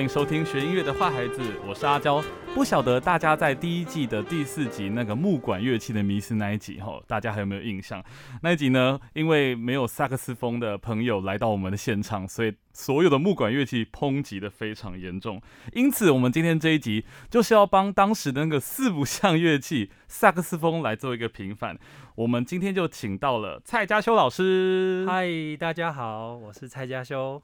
欢迎收听学音乐的坏孩子，我是阿娇。不晓得大家在第一季的第四集那个木管乐器的迷思那一集哈，大家还有没有印象？那一集呢，因为没有萨克斯风的朋友来到我们的现场，所以所有的木管乐器抨击的非常严重。因此，我们今天这一集就是要帮当时的那个四不像乐器萨克斯风来做一个平反。我们今天就请到了蔡家修老师。嗨，大家好，我是蔡家修。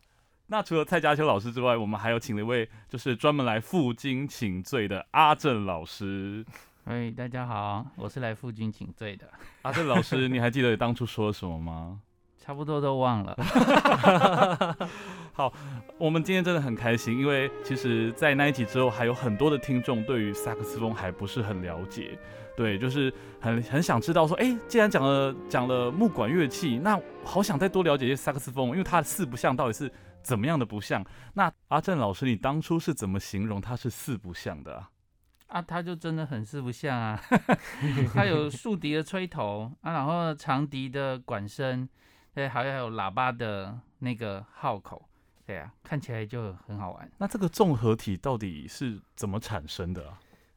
那除了蔡家秋老师之外，我们还有请了一位，就是专门来负荆请罪的阿正老师。哎，大家好，我是来负荆请罪的阿正老师。你还记得当初说了什么吗？差不多都忘了。好，我们今天真的很开心，因为其实，在那一集之后，还有很多的听众对于萨克斯风还不是很了解，对，就是很很想知道说，哎，既然讲了讲了木管乐器，那好想再多了解一些萨克斯风，因为它的四不像到底是。怎么样的不像？那阿正老师，你当初是怎么形容它是四不像的啊？啊，它就真的很四不像啊！他有竖笛的吹头啊，然后长笛的管声，对，还有喇叭的那个号口，对啊，看起来就很好玩。那这个综合体到底是怎么产生的？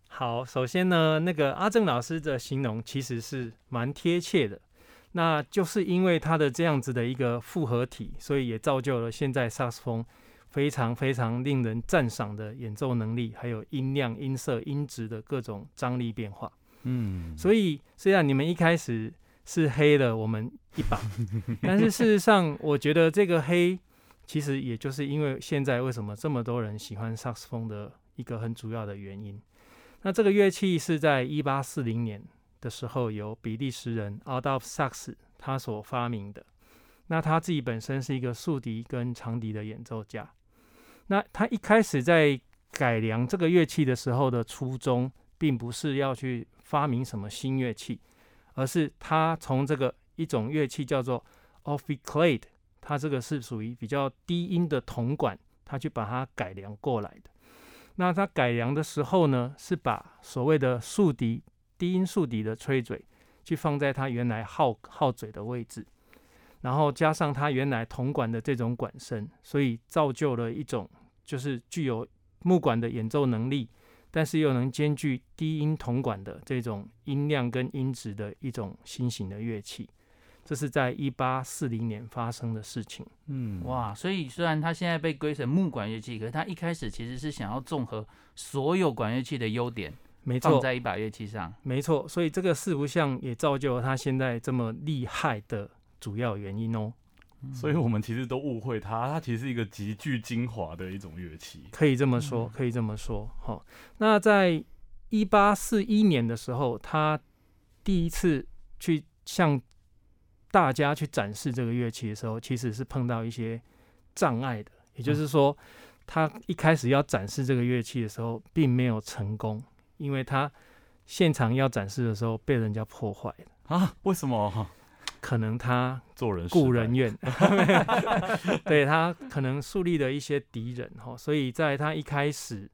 好，首先呢，那个阿正老师的形容其实是蛮贴切的。那就是因为它的这样子的一个复合体，所以也造就了现在萨克斯风非常非常令人赞赏的演奏能力，还有音量、音色、音质的各种张力变化。嗯，所以虽然你们一开始是黑了我们一把，但是事实上，我觉得这个黑其实也就是因为现在为什么这么多人喜欢萨克斯风的一个很主要的原因。那这个乐器是在一八四零年。的时候，由比利时人 Adolf Sax 他所发明的。那他自己本身是一个竖笛跟长笛的演奏家。那他一开始在改良这个乐器的时候的初衷，并不是要去发明什么新乐器，而是他从这个一种乐器叫做 Ophicleide，它这个是属于比较低音的铜管，他去把它改良过来的。那他改良的时候呢，是把所谓的竖笛。低音竖笛的吹嘴，去放在它原来号号嘴的位置，然后加上它原来铜管的这种管身，所以造就了一种就是具有木管的演奏能力，但是又能兼具低音铜管的这种音量跟音质的一种新型的乐器。这是在一八四零年发生的事情。嗯，哇，所以虽然它现在被归成木管乐器，可是它一开始其实是想要综合所有管乐器的优点。没错，在一把乐器上，没错，所以这个四不像也造就了他现在这么厉害的主要原因哦。所以我们其实都误会他，他其实是一个极具精华的一种乐器，可以这么说，可以这么说。好，那在一八四一年的时候，他第一次去向大家去展示这个乐器的时候，其实是碰到一些障碍的，也就是说，他一开始要展示这个乐器的时候，并没有成功。因为他现场要展示的时候被人家破坏了啊？为什么？可能他做人故人怨，对他可能树立了一些敌人哈，所以在他一开始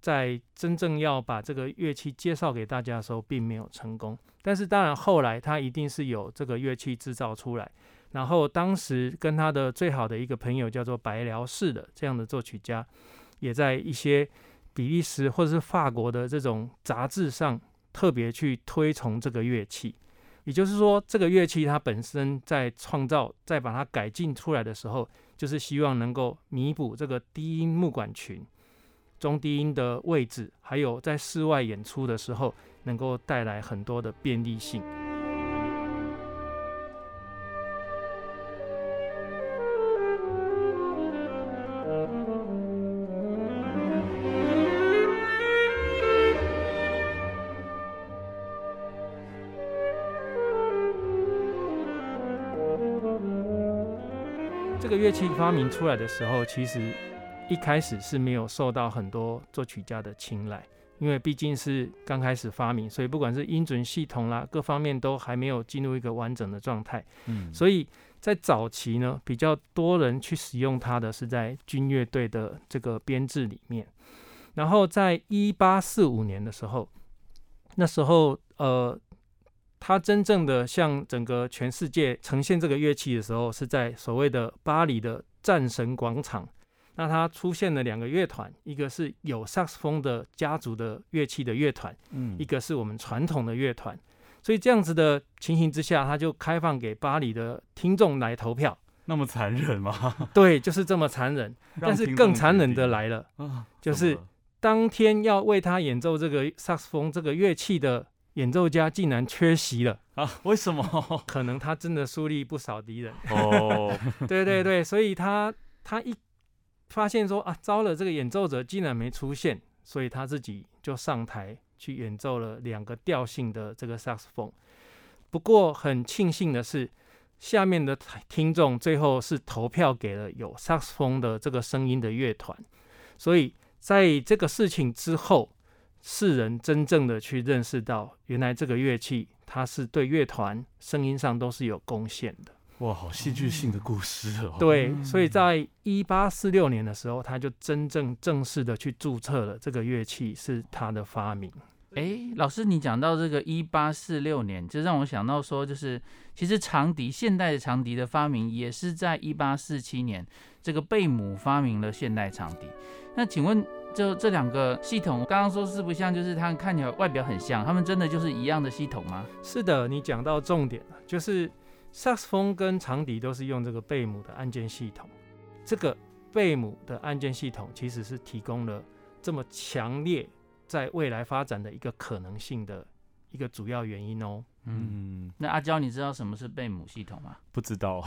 在真正要把这个乐器介绍给大家的时候，并没有成功。但是当然后来他一定是有这个乐器制造出来，然后当时跟他的最好的一个朋友叫做白辽士的这样的作曲家，也在一些。比利时或者是法国的这种杂志上特别去推崇这个乐器，也就是说，这个乐器它本身在创造、再把它改进出来的时候，就是希望能够弥补这个低音木管群、中低音的位置，还有在室外演出的时候能够带来很多的便利性。这个乐器发明出来的时候，其实一开始是没有受到很多作曲家的青睐，因为毕竟是刚开始发明，所以不管是音准系统啦，各方面都还没有进入一个完整的状态。嗯，所以在早期呢，比较多人去使用它的是在军乐队的这个编制里面。然后在一八四五年的时候，那时候呃，他真正的向整个全世界呈现这个乐器的时候，是在所谓的巴黎的战神广场。那他出现了两个乐团，一个是有萨克斯风的家族的乐器的乐团，嗯一个是我们传统的乐团。所以这样子的情形之下，他就开放给巴黎的听众来投票。那么残忍吗？对，就是这么残忍。但是更残忍的来了，啊，就是当天要为他演奏这个萨克斯风这个乐器的演奏家竟然缺席了，啊，为什么？可能他真的树立不少敌人。哦，对对对，所以他他一发现说啊，糟了，这个演奏者竟然没出现，所以他自己就上台去演奏了两个调性的这个萨克斯风。不过很庆幸的是，下面的听众最后是投票给了有萨克斯风的这个声音的乐团，所以在这个事情之后，世人真正的去认识到，原来这个乐器它是对乐团声音上都是有贡献的。哇，好戏剧性的故事哦。对，所以在一八四六年的时候，他就真正正式的去注册了这个乐器是他的发明。哎，老师，你讲到这个一八四六年，就让我想到说，就是其实长笛现代的长笛的发明也是在一八四七年，这个贝姆发明了现代长笛。那请问，就这两个系统，刚刚说是不像，就是它们看起来外表很像，它们真的就是一样的系统吗？是的，你讲到重点了，就是萨克斯风跟长笛都是用这个贝母的按键系统。这个贝母的按键系统其实是提供了这么强烈在未来发展的一个可能性的一个主要原因哦。嗯，嗯，那阿娇，你知道什么是贝母系统吗？不知道，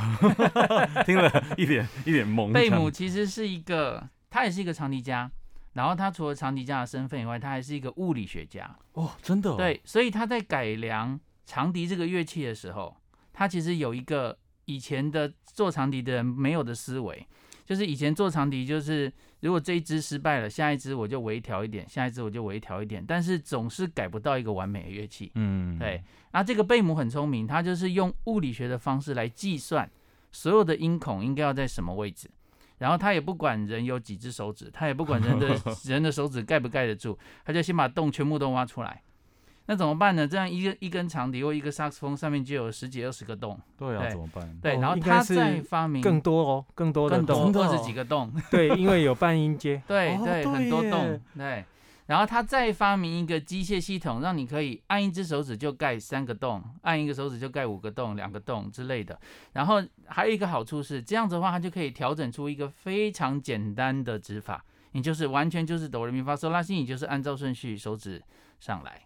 听了一脸一脸懵。贝母其实是一个，他也是一个长笛家，然后他除了长笛家的身份以外，他还是一个物理学家。哦，真的、哦，，对，所以他在改良长笛这个乐器的时候，他其实有一个以前的做长笛的人没有的思维，就是以前做长笛就是如果这一支失败了，下一支我就微调一点，下一支我就微调一点，但是总是改不到一个完美的乐器。嗯，对，那这个贝姆很聪明，他就是用物理学的方式来计算所有的音孔应该要在什么位置，然后他也不管人有几只手指，他也不管人的 人的手指盖不盖得住，他就先把洞全部都挖出来。那怎么办呢？这样一个一根长笛或一个萨克斯风上面就有十几二十个洞，对啊，对怎么办？对，哦然后他再发明更多哦，更多的更多洞二十几个洞，对，因为有半音阶。对对，哦对很多洞，对。然后他再发明一个机械系统，让你可以按一只手指就盖三个洞，按一个手指就盖五个洞、两个洞之类的。然后还有一个好处是，这样子的话，它就可以调整出一个非常简单的指法，你就是完全就是哆来咪发嗦拉西，你就是按照顺序手指上来。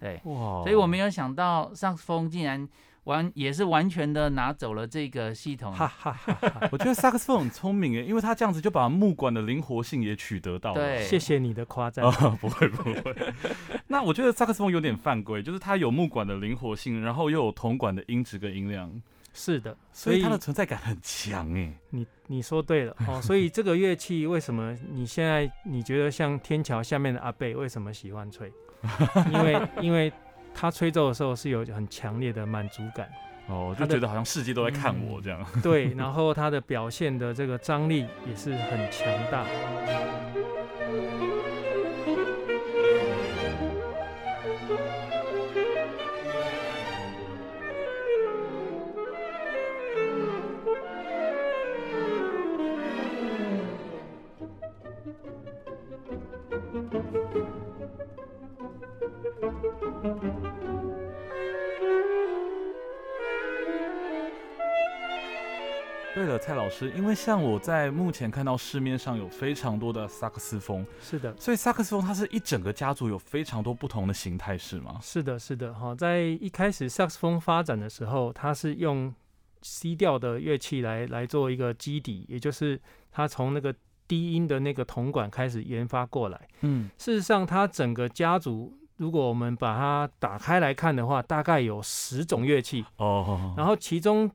对，哇，所以我没有想到萨克斯风竟然完也是完全的拿走了这个系统。哈哈哈哈！我觉得萨克斯风很聪明诶，因为他这样子就把木管的灵活性也取得到了。对，谢谢你的夸赞。啊，不会不会。那我觉得萨克斯风有点犯规，就是它有木管的灵活性，然后又有铜管的音质跟音量，是的，所以它的存在感很强诶。你你说对了哦，所以这个乐器为什么你现在你觉得像天桥下面的阿贝为什么喜欢吹？因为因为他吹奏的时候是有很强烈的满足感，哦，就觉得好像世界都在看我这样。对，然后他的表现的这个张力也是很强大。师，因为像我在目前看到市面上有非常多的萨克斯风，是的，所以萨克斯风它是一整个家族有非常多不同的形态，是吗？是的，是的，哈，在一开始萨克斯风发展的时候，它是用 C 调的乐器来来做一个基底，也就是它从那个低音的那个铜管开始研发过来。嗯，事实上，它整个家族，如果我们把它打开来看的话，大概有十种乐器，哦，然后其中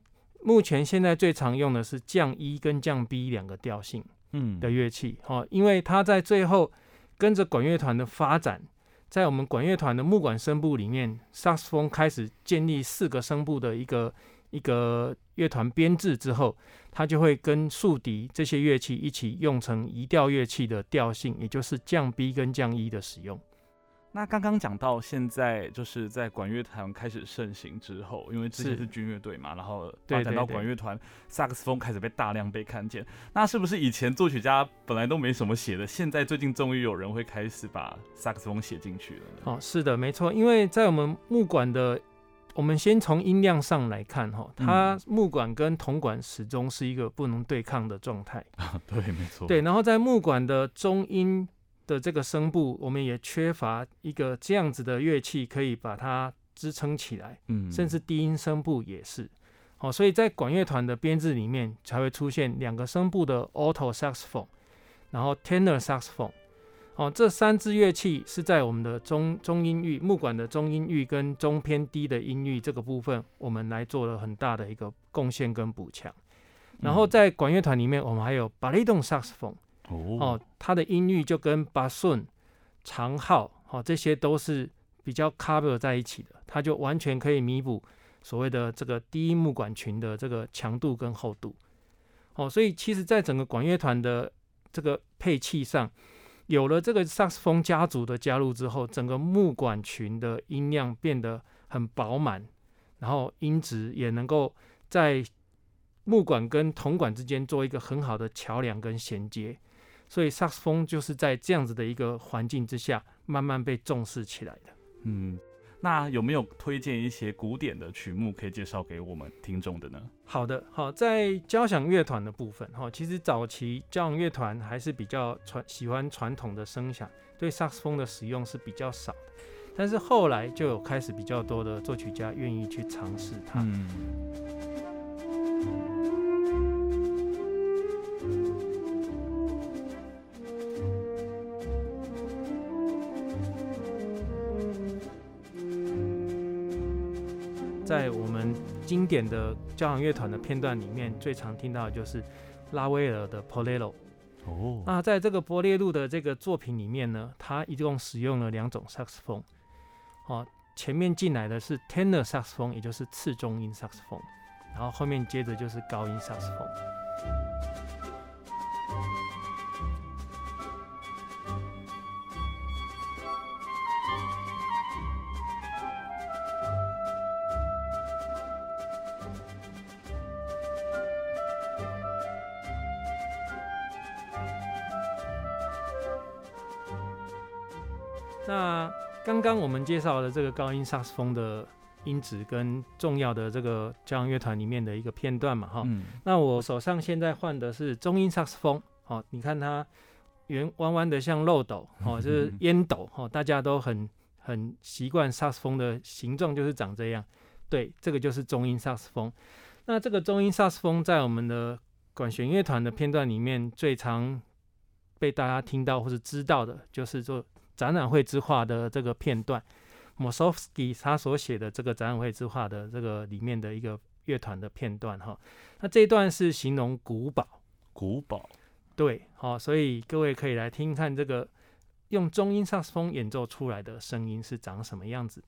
目前现在最常用的是降一跟降 B 两个调性。嗯的乐器哦，因为它在最后跟着管乐团的发展，在我们管乐团的木管声部里面，萨克斯风开始建立四个声部的一个一个乐团编制之后，它就会跟竖笛这些乐器一起用成移调乐器的调性，也就是降 B 跟降一的使用。那刚刚讲到现在，就是在管乐团开始盛行之后，因为之前是是军乐队嘛，然后对发展到管乐团，萨克斯风开始被大量被看见。那是不是以前作曲家本来都没什么写的，现在最近终于有人会开始把萨克斯风写进去了呢？哦，是的，没错，因为在我们木管的，我们先从音量上来看哈，它木管跟铜管始终是一个不能对抗的状态。对，没错。对，然后在木管的中音的这个声部，我们也缺乏一个这样子的乐器可以把它支撑起来，嗯甚至低音声部也是。哦，所以在管乐团的编制里面才会出现两个声部的 alto saxophone，然后 tenor saxophone。哦，这三支乐器是在我们的中中音域木管的中音域跟中偏低的音域这个部分，我们来做了很大的一个贡献跟补强。然后嗯在管乐团里面，我们还有 baritone saxophone。哦，它的音域就跟巴顺、长号，哦，这些都是比较 cover 在一起的，它就完全可以弥补所谓的这个低音木管群的这个强度跟厚度。哦，所以其实，在整个管乐团的这个配器上，有了这个萨克斯风家族的加入之后，整个木管群的音量变得很饱满，然后音质也能够在木管跟铜管之间做一个很好的桥梁跟衔接。所以萨克斯风就是在这样子的一个环境之下，慢慢被重视起来的。嗯，那有没有推荐一些古典的曲目可以介绍给我们听众的呢？好的，好，在交响乐团的部分，哈，其实早期交响乐团还是比较传喜欢传统的声响，对萨克斯风的使用是比较少的。但是后来就有开始比较多的作曲家愿意去尝试它。嗯，经典的交响乐团的片段里面，最常听到的就是拉威尔的 Polero。哦，那在这个波列路的这个作品里面呢，它一共使用了两种萨克斯风，哦，前面进来的是 tenor 萨克斯风，也就是次中音萨克斯风，然后后面接着就是高音萨克斯风。那刚刚我们介绍的这个高音萨克斯风的音质跟重要的这个交响乐团里面的一个片段嘛，哈、嗯，那我手上现在换的是中音萨克斯风，好、你看它圆弯弯的像漏斗，哦，就是烟斗，哦，大家都很很习惯萨克斯风的形状就是长这样，对，这个就是中音萨克斯风。那这个中音萨克斯风在我们的管弦乐团的片段里面最常被大家听到或是知道的，就是做展览会之画的这个片段 m o s o v s k y 他所写的这个展览会之画的这个里面的一个乐团的片段哈。那这一段是形容古堡，古堡，对，好、所以各位可以来听看这个用中音萨克斯风演奏出来的声音是长什么样子。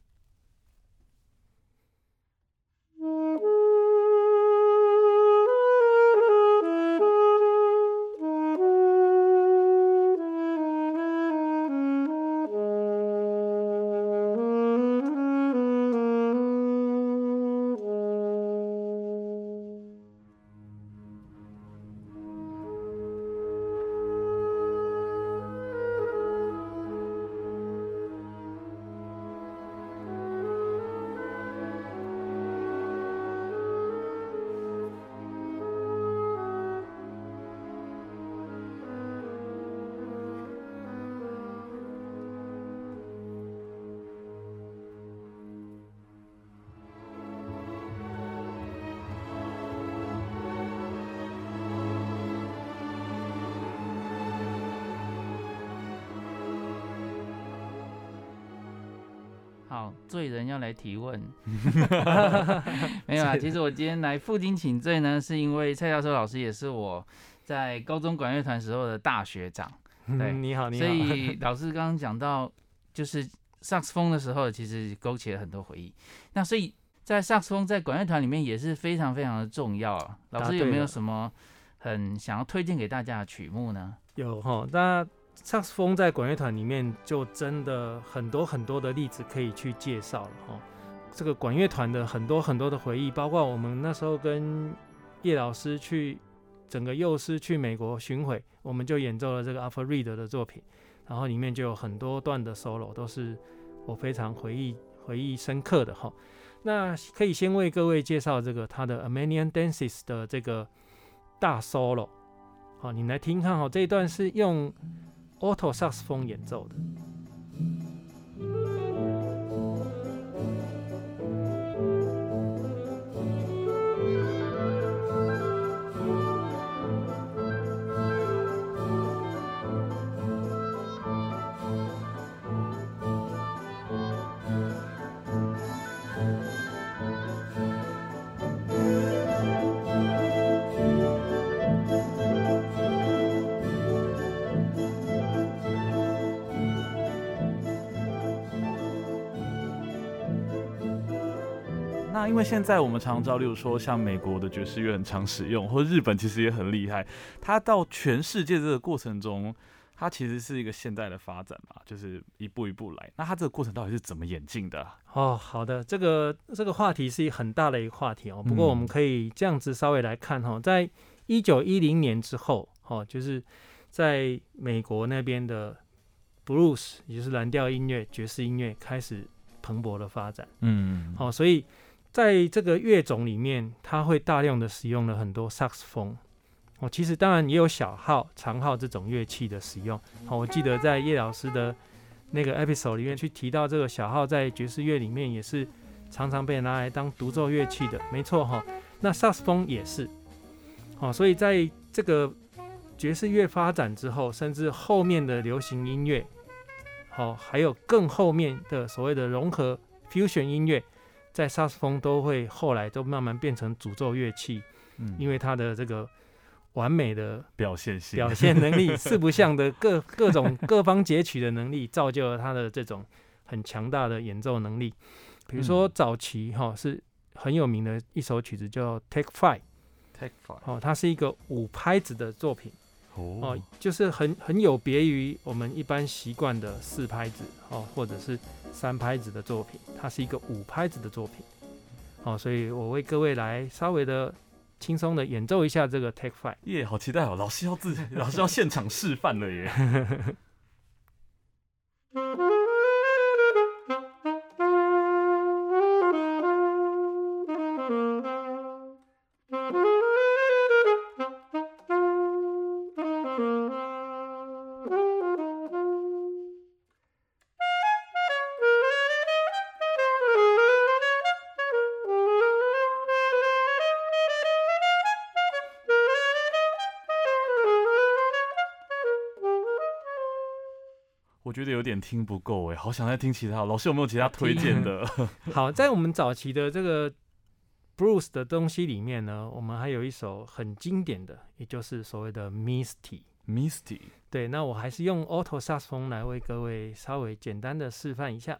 罪人要来提问，没有啊。其实我今天来负荆请罪呢，是因为蔡教授老师也是我在高中管乐团时候的大学长，对你好，你好。所以 老师刚刚讲到就是萨克斯风的时候，其实勾起了很多回忆。那所以在萨克斯风在管乐团里面也是非常非常的重要啊。老师有没有什么很想要推荐给大家的曲目呢？有哈，那萨克斯风在管乐团里面就真的很多很多的例子可以去介绍了哈。这个管乐团的很多很多的回忆，包括我们那时候跟叶老师去整个幼师去美国巡回，我们就演奏了这个 Alfred Reed 的作品，然后里面就有很多段的 solo 都是我非常回忆回忆深刻的哈。那可以先为各位介绍这个他的 Armenian Dances 的这个大 solo，好，你来听看哈，这一段是用 alto 萨克斯风演奏的。因为现在我们常知道，例如说像美国的爵士乐很常使用，或者日本其实也很厉害。它到全世界这个过程中，它其实是一个现代的发展嘛，就是一步一步来。那它这个过程到底是怎么演进的？哦，好的，这个这个话题是一很大的一个话题哦。不过我们可以这样子稍微来看哈，在一九一零年之后，哦，就是在美国那边的 blues，也就是蓝调音乐、爵士音乐开始蓬勃的发展。嗯，好，所以在这个乐种里面，它会大量的使用了很多萨克斯风。哦，其实当然也有小号、长号这种乐器的使用。好，我记得在叶老师的那个 episode 里面去提到，这个小号在爵士乐里面也是常常被拿来当独奏乐器的，没错哈。那萨克斯风也是。好，所以在这个爵士乐发展之后，甚至后面的流行音乐，好，还有更后面的所谓的融合 fusion 音乐，在萨克斯风都会后来都慢慢变成主奏乐器，嗯。因为它的这个完美的表现性。表现能力，四不像的各各种各方截取的能力，造就了他的这种很强大的演奏能力。比如说嗯。早期哈、是很有名的一首曲子叫《Take Five》take five 哦，它是一个五拍子的作品哦哦，就是很很有别于我们一般习惯的四拍子哦，或者是三拍子的作品，它是一个五拍子的作品哦，所以我为各位来稍微的轻松的演奏一下这个 Take Five。耶，好期待哦！老师要自老师要现场示范了耶。点听不够哎，好想再听其他。老师有没有其他推荐的？好，在我们早期的这个 Bruce 的东西里面呢，我们还有一首很经典的，也就是所谓的 Misty。Misty，对，那我还是用克斯风来为各位稍微简单的示范一下。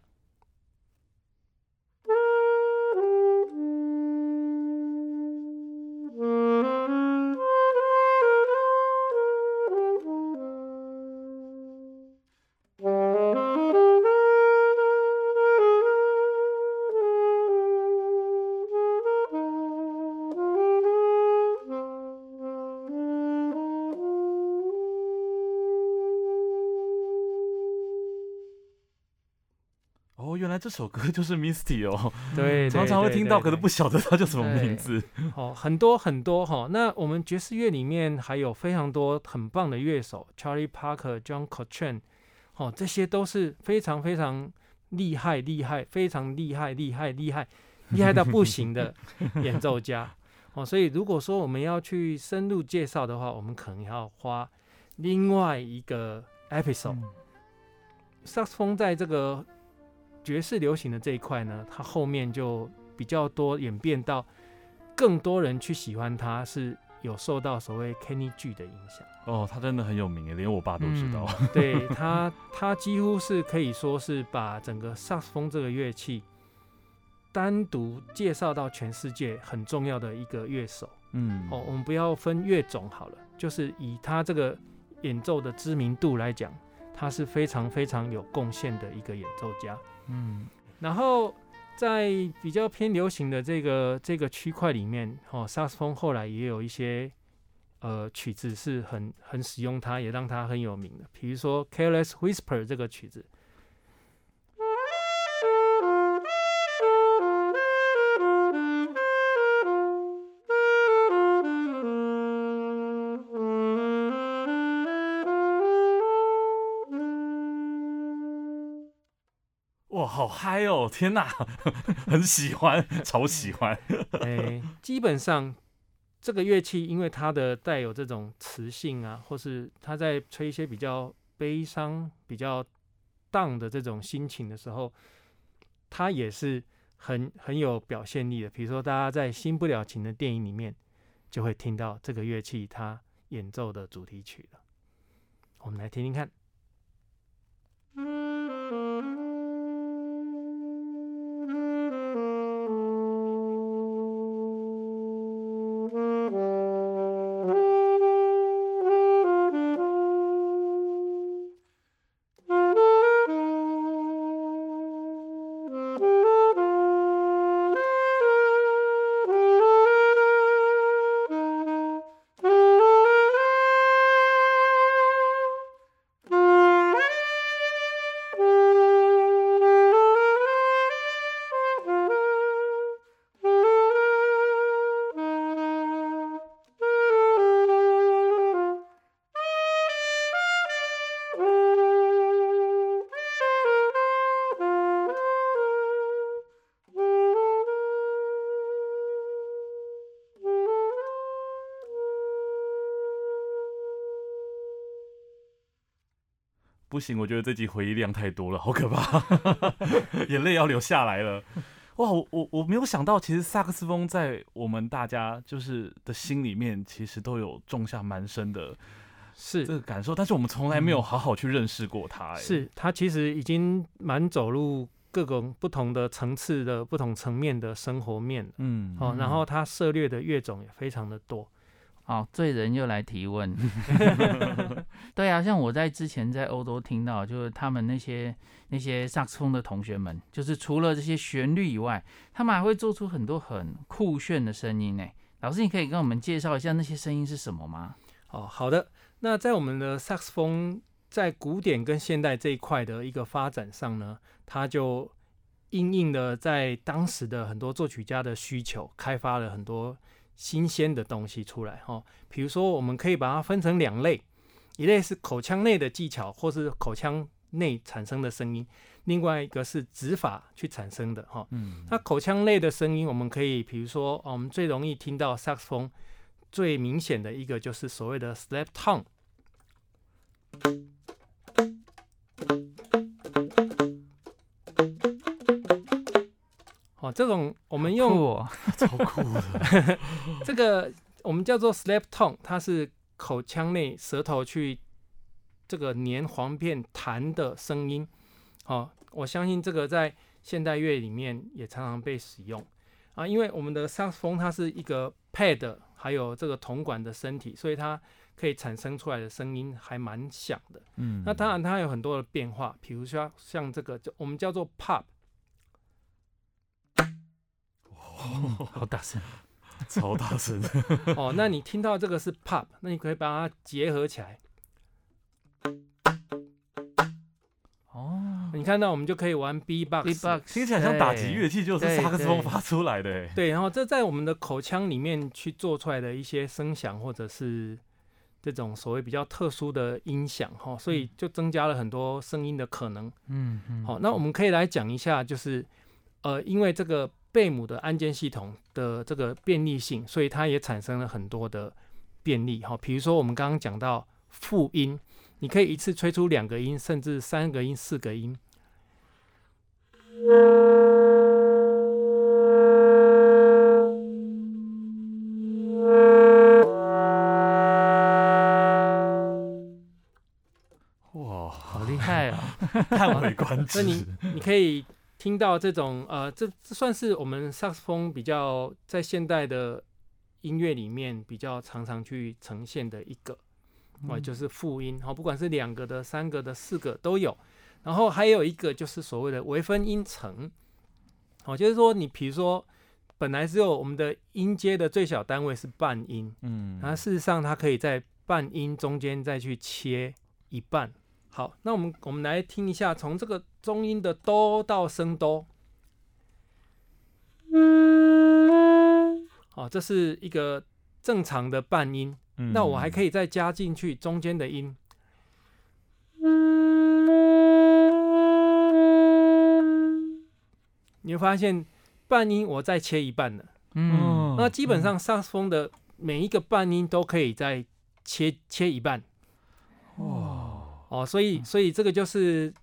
来这首歌就是 Misty 哦，对，常常会听到，可是不晓得它叫什么名字。哦，很多很多哈。那我们爵士乐里面还有非常多很棒的乐手，Charlie Parker、John Coltrane，哦，这些都是非常非常厉害、厉害、非常厉害、厉害、厉害、厉害到不行的 演奏家。哦，所以如果说我们要去深入介绍的话，我们可能要花另外一个 episode。萨克斯风在这个爵士流行的这一块呢，它后面就比较多演变到更多人去喜欢它，是有受到所谓 Kenny G 的影响。哦，他真的很有名耶，连我爸都知道。嗯对他，他几乎是可以说是把整个萨克斯风这个乐器单独介绍到全世界很重要的一个乐手。嗯，哦，我们不要分乐种好了，就是以他这个演奏的知名度来讲，他是非常非常有贡献的一个演奏家。嗯然后在比较偏流行的这个这个区块里面，哦，萨斯风后来也有一些呃曲子是很很使用它，也让它很有名的，比如说《Careless Whisper》这个曲子。好嗨哦！天哪，很喜欢，超喜欢。哎，基本上这个乐器，因为它的带有这种磁性啊，或是它在吹一些比较悲伤、比较荡的这种心情的时候，它也是很很有表现力的。比如说，大家在《新不了情》的电影里面，就会听到这个乐器它演奏的主题曲了。我们来听听看。不行，我觉得这集回忆量太多了，好可怕，眼泪要流下来了。哇，我我我没有想到，其实萨克斯风在我们大家就是的心里面，其实都有种下蛮深的是这个感受，但是我们从来没有好好去认识过它。哎，是，它其实已经蛮走入各种不同的层次的不同层面的生活面了。嗯，哦，然后它涉猎的乐种也非常的多。好，罪人又来提问。对啊，像我在之前在欧洲听到，就是他们那些那些萨克斯风的同学们，就是除了这些旋律以外，他们还会做出很多很酷炫的声音呢。老师，你可以跟我们介绍一下那些声音是什么吗？哦，好的。那在我们的萨克斯风在古典跟现代这一块的一个发展上呢，它就应应的在当时的很多作曲家的需求，开发了很多新鲜的东西出来。哈，比如说我们可以把它分成两类，一类是口腔内的技巧或是口腔内产生的声音，另外一个是指法去产生的。哈，嗯，那口腔内的声音，我们可以比如说，哦我们最容易听到萨克斯风最明显的一个就是所谓的 slap tongue。哦，这种我们用酷哦 超酷的。这个我们叫做 slap tongue，它是口腔内舌头去这个粘簧片弹的声音。哦，我相信这个在现代乐里面也常常被使用啊，因为我们的萨克斯风它是一个 pad，还有这个铜管的身体，所以它可以产生出来的声音还蛮响的。嗯，那当然它有很多的变化，比如说像这个就我们叫做 pop，好大声。超大声。哦，那你听到这个是 pop，那你可以把它结合起来。哦你看到我们就可以玩 B box。，B-box 听起来像打击乐器，就是对萨克斯风发出来的。哎，对，然后这在我们的口腔里面去做出来的一些声响，或者是这种所谓比较特殊的音响哈，所以就增加了很多声音的可能。嗯嗯，好，那我们可以来讲一下，就是呃，因为这个贝母的按键系统的这个便利性，所以它也产生了很多的便利哈。比如说我们刚刚讲到复音，你可以一次吹出两个音，甚至三个音、四个音。哇，好厉害啊。叹为观止。那你你可以听到这种呃，这这算是我们萨克斯风比较在现代的音乐里面比较常常去呈现的一个。哦，嗯就是复音，好，不管是两个的、三个的、四个都有。然后还有一个就是所谓的微分音程，哦，就是说你比如说本来只有我们的音阶的最小单位是半音，嗯然后事实上它可以在半音中间再去切一半。好，那我们我们来听一下，从这个中音的哆到升哆，哦，这是一个正常的半音。那我还可以，以再加进去中间的音。你会发现半音我再切一半了。嗯，那基本上萨克斯风的每一个半音都可以再切切一半。哇，哦，所以所以这个就是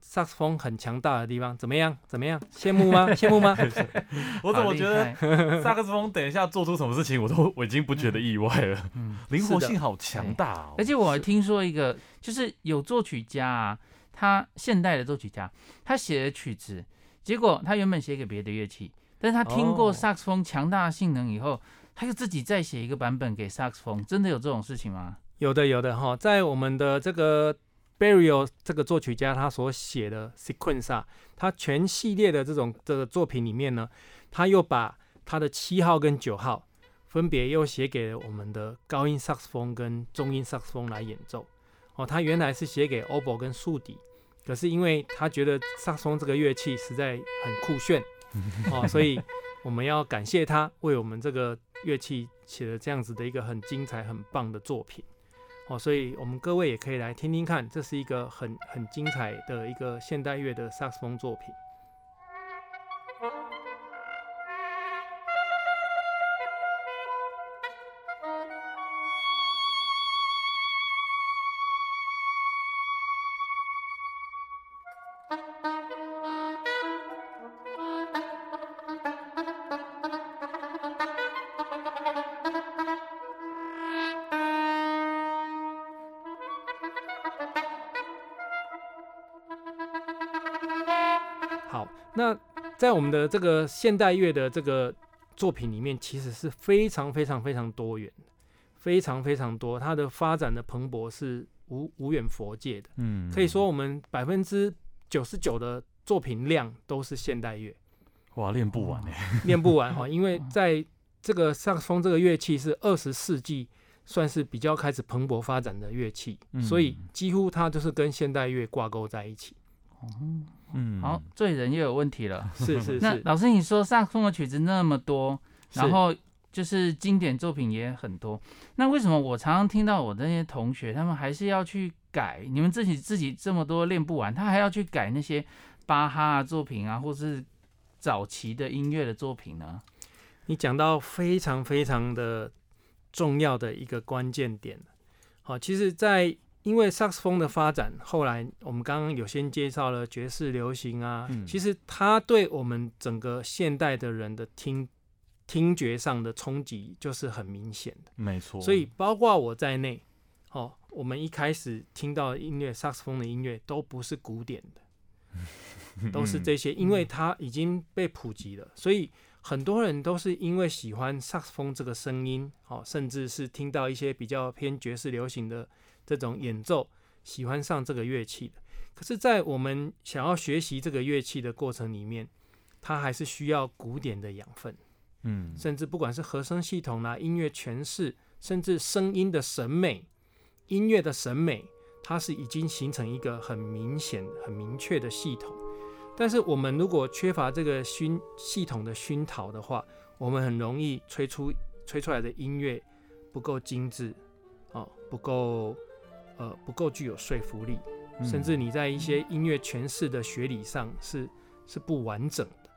萨克斯风很强大的地方。怎么样？怎么样？羡慕吗？羡慕吗？我怎么觉得害 萨克斯风等一下做出什么事情，我都我已经不觉得意外了，嗯，灵活性好强大哦而。且我还听说一个，就是有作曲家啊，他现代的作曲家，他写的曲子，结果他原本写给别的乐器，但是他听过哦萨克斯风强大的性能以后，他就自己再写一个版本给萨克斯风，真的有这种事情吗？有的，有的哈，在我们的这个 Burial 这个作曲家他所写的 Sequence 啊，他全系列的这种这个作品里面呢，他又把他的七号跟九号分别又写给了我们的高音萨克斯风跟中音萨克斯风来演奏。哦，他原来是写给 oboe 跟竖笛，可是因为他觉得萨克斯风这个乐器实在很酷炫，哦，所以我们要感谢他为我们这个乐器写了这样子的一个很精彩、很棒的作品。哦，所以我们各位也可以来听听看，这是一个很很精彩的一个现代乐的萨克斯风作品。在我们的这个现代乐的这个作品里面，其实是非常非常非常多元的，非常非常多，它的发展的蓬勃是无无远佛界的。嗯可以说，我们百分之九十九的作品量都是现代乐，哇，练不完哎。练不完哈，因为在这个萨克斯风这个乐器是二十世纪算是比较开始蓬勃发展的乐器，嗯所以几乎它就是跟现代乐挂钩在一起。嗯，好，罪人又有问题了。是是 是，那老师，你说萨克斯风的曲子那么多，然后就是经典作品也很多，那为什么我常常听到我的那些同学，他们还是要去改？你们自己自己这么多练不完，他还要去改那些巴哈啊作品啊，或是早期的音乐的作品呢？你讲到非常非常的重要的一个关键点。好，其实，在因为萨克斯风的发展，后来我们刚刚有先介绍了爵士流行啊，嗯其实它对我们整个现代的人的听听觉上的冲击就是很明显的。没错。所以包括我在内，哦，我们一开始听到的音乐，萨克斯风的音乐都不是古典的，都是这些，因为它已经被普及了，所以很多人都是因为喜欢萨克斯风这个声音，哦，甚至是听到一些比较偏爵士流行的这种演奏，喜欢上这个乐器的。可是，在我们想要学习这个乐器的过程里面，它还是需要古典的养分。嗯，甚至不管是和声系统啦、音乐诠释，甚至声音的审美、音乐的审美，它是已经形成一个很明显、很明确的系统。但是我们如果缺乏这个熏系统的熏陶的话，我们很容易吹出吹出来的音乐不够精致，哦，不够呃不够具有说服力，嗯甚至你在一些音乐诠释的学理上是是不完整的。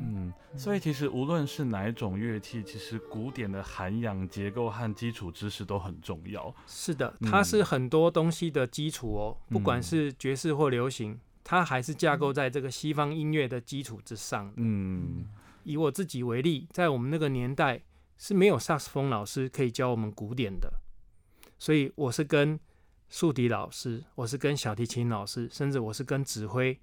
嗯，所以其实无论是哪一种乐器，其实古典的涵养、结构和基础知识都很重要。是的，嗯它是很多东西的基础哦，不管嗯是爵士或流行，它还是架构在这个西方音乐的基础之上。嗯以我自己为例，在我们那个年代是没有萨克斯风老师可以教我们古典的，所以我是跟竖笛老师，我是跟小提琴老师，甚至我是跟指挥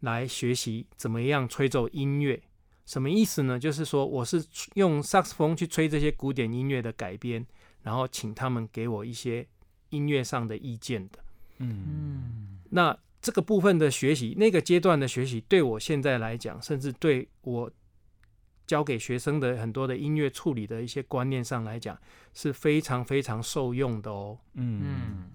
来学习怎么样吹奏音乐。什么意思呢？就是说我是用萨克斯风去吹这些古典音乐的改编，然后请他们给我一些音乐上的意见的。嗯嗯那这个部分的学习，那个阶段的学习，对我现在来讲，甚至对我教给学生的很多的音乐处理的一些观念上来讲，是非常非常受用的哦。嗯嗯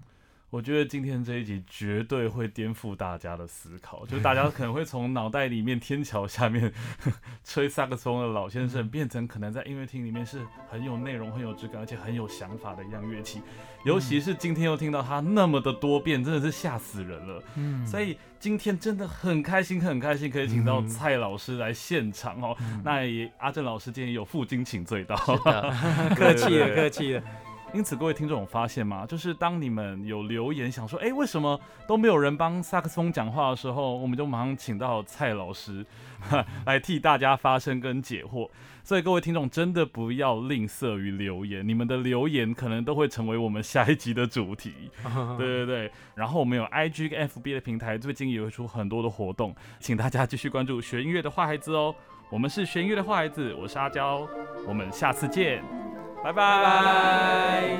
我觉得今天这一集绝对会颠覆大家的思考，就是大家可能会从脑袋里面天桥下面 吹萨克斯风的老先生，变成可能在音乐厅里面是很有内容、很有质感，而且很有想法的一样乐器。尤其是今天又听到他那么的多变，真的是吓死人了。嗯所以今天真的很开心，很开心可以请到嗯蔡老师来现场哦。那也阿正老师今天有负荆请罪到，客气了，客气了。因此，各位听众有发现吗？就是当你们有留言想说，哎、为什么都没有人帮萨克斯风讲话的时候，我们就马上请到蔡老师 来替大家发声跟解惑。所以，各位听众真的不要吝啬于留言，你们的留言可能都会成为我们下一集的主题。对对对，然后我们有 IG 跟 FB 的平台，最近也会出很多的活动，请大家继续关注学音乐的坏孩子哦。我们是学音乐的坏孩子，我是阿娇，我们下次见，拜拜。